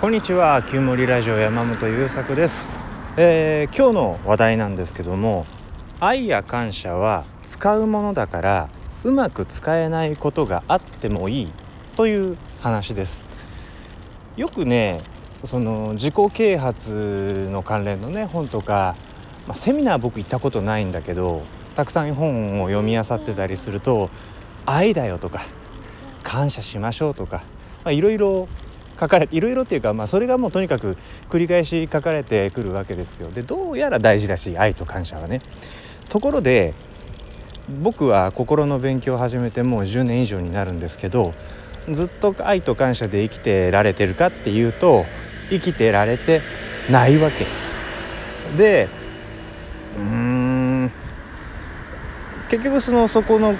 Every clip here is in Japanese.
こんにちは旧森ラジオ山本優作です、えー、今日の話題なんですけども愛や感謝は使うものだからうまく使えないことがあってもいいという話です。よくねその自己啓発の関連のね本とか、まあ、セミナー僕行ったことないんだけどたくさん本を読み漁ってたりすると「愛だよ」とか「感謝しましょう」とかいろいろ書かれていろいろっていうか、まあ、それがもうとにかく繰り返し書かれてくるわけですよ。でどうやら大事らしい愛と感謝はね。ところで僕は心の勉強を始めてもう10年以上になるんですけどずっと愛と感謝で生きてられてるかっていうと生きてられてないわけでうん結局そのそこの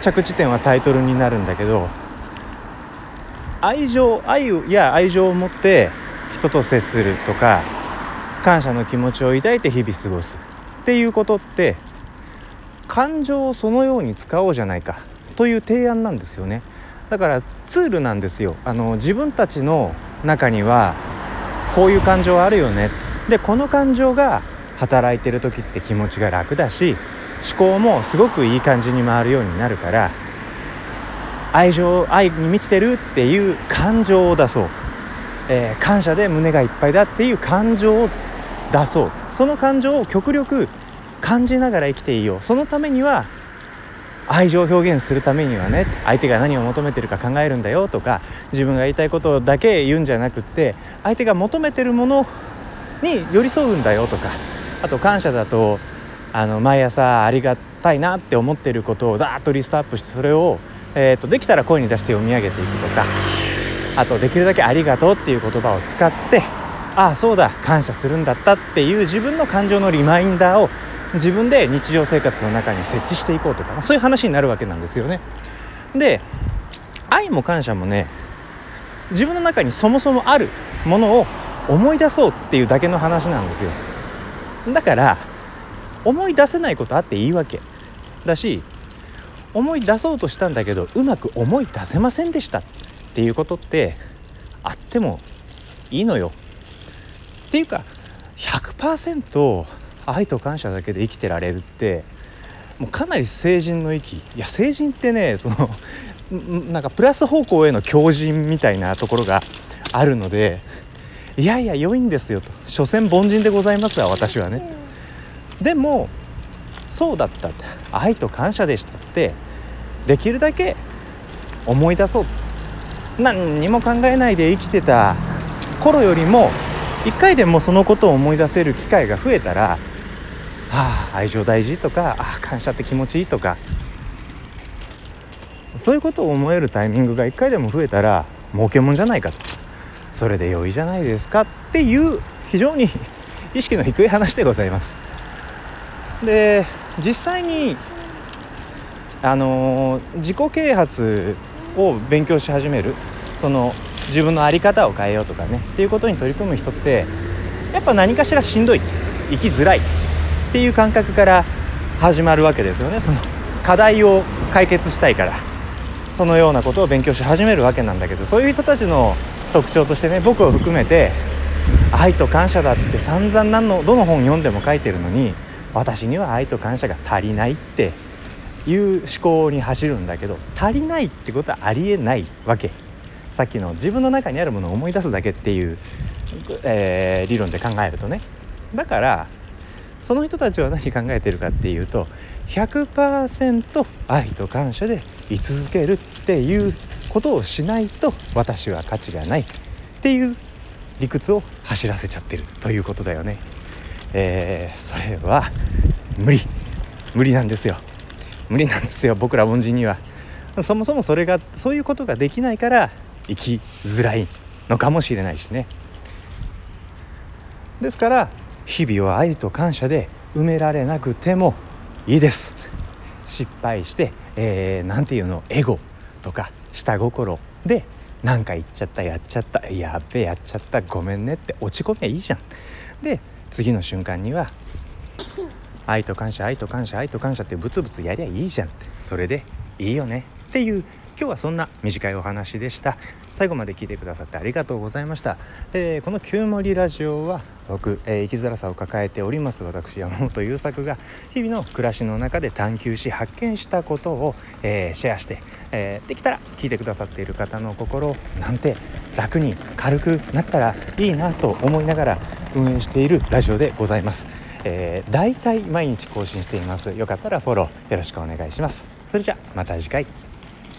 着地点はタイトルになるんだけど愛情愛や愛情を持って人と接するとか感謝の気持ちを抱いて日々過ごすっていうことって感情をそのように使おうじゃないかという提案なんですよね。だからツールなんですよ。あの自分たちの中にはこういう感情あるよね。でこの感情が働いてる時って気持ちが楽だし思考もすごくいい感じに回るようになるから愛情愛に満ちてるっていう感情を出そう、えー、感謝で胸がいっぱいだっていう感情を出そう。その感情を極力感じながら生きていいよそのためには愛情を表現するためにはね相手が何を求めてるか考えるんだよとか自分が言いたいことだけ言うんじゃなくって相手が求めてるものに寄り添うんだよとかあと感謝だとあの毎朝ありがたいなって思ってることをザーッとリストアップしてそれを、えーと、できたら声に出して読み上げていくとかあとできるだけ「ありがとう」っていう言葉を使ってああそうだ感謝するんだったっていう自分の感情のリマインダーを自分で日常生活の中に設置していこうとか、まあ、そういう話になるわけなんですよね。で愛も感謝もね自分の中にそもそもあるものを思い出そうっていうだけの話なんですよ。だから思い出せないことあっていいわけだし思い出そうとしたんだけどうまく思い出せませんでしたっていうことってあってもいいのよ。っていうか100%愛と感謝だけで生きてられるってもうかなり成人の域。いや成人ってねそのなんかプラス方向への強靭みたいなところがあるのでいやいや良いんですよと。所詮凡人でございますわ私はね。でもそうだった愛と感謝でしたってできるだけ思い出そう何にも考えないで生きてた頃よりも一回でもそのことを思い出せる機会が増えたらああ愛情大事とかああ感謝って気持ちいいとかそういうことを思えるタイミングが1回でも増えたら儲けもんじゃないかとそれで良いじゃないですかっていう非常に意識の低い話でございます。で実際にあの自己啓発を勉強し始めるその自分の在り方を変えようとかねっていうことに取り組む人ってやっぱ何かしらしんどい生きづらいっていう感覚から始まるわけですよね。その課題を解決したいからそのようなことを勉強し始めるわけなんだけどそういう人たちの特徴としてね僕を含めて愛と感謝だって散々何のどの本読んでも書いてるのに私には愛と感謝が足りないっていう思考に走るんだけど足りないってことはありえないわけさっきの自分の中にあるものを思い出すだけっていう、えー、理論で考えるとねだからその人たちは何考えてるかっていうと100%愛と感謝で居続けるっていうことをしないと私は価値がないっていう理屈を走らせちゃってるということだよね。えー、それは無理。無理なんですよ。無理なんですよ僕ら凡人には。そもそもそれがそういうことができないから生きづらいのかもしれないしね。ですから日々を愛と感謝で埋められなくてもいいです。失敗して、えー、なんていうのエゴとか下心で何か言っちゃったやっちゃったやっべやっちゃったごめんねって落ち込みゃいいじゃん。で次の瞬間には愛と感謝愛と感謝愛と感謝ってブツブツやりゃいいじゃんってそれでいいよね。っていう今日はそんな短いお話でした。最後まで聞いてくださってありがとうございました、えー、この「旧森ラジオは」僕、えー、生きづらさを抱えております。私山本優作が日々の暮らしの中で探求し発見したことを、えー、シェアして、えー、できたら聞いてくださっている方の心なんて楽に軽くなったらいいなと思いながら運営しているラジオでございます。えー、大体毎日更新しています。よかったらフォローよろしくお願いします。それじゃまた次回。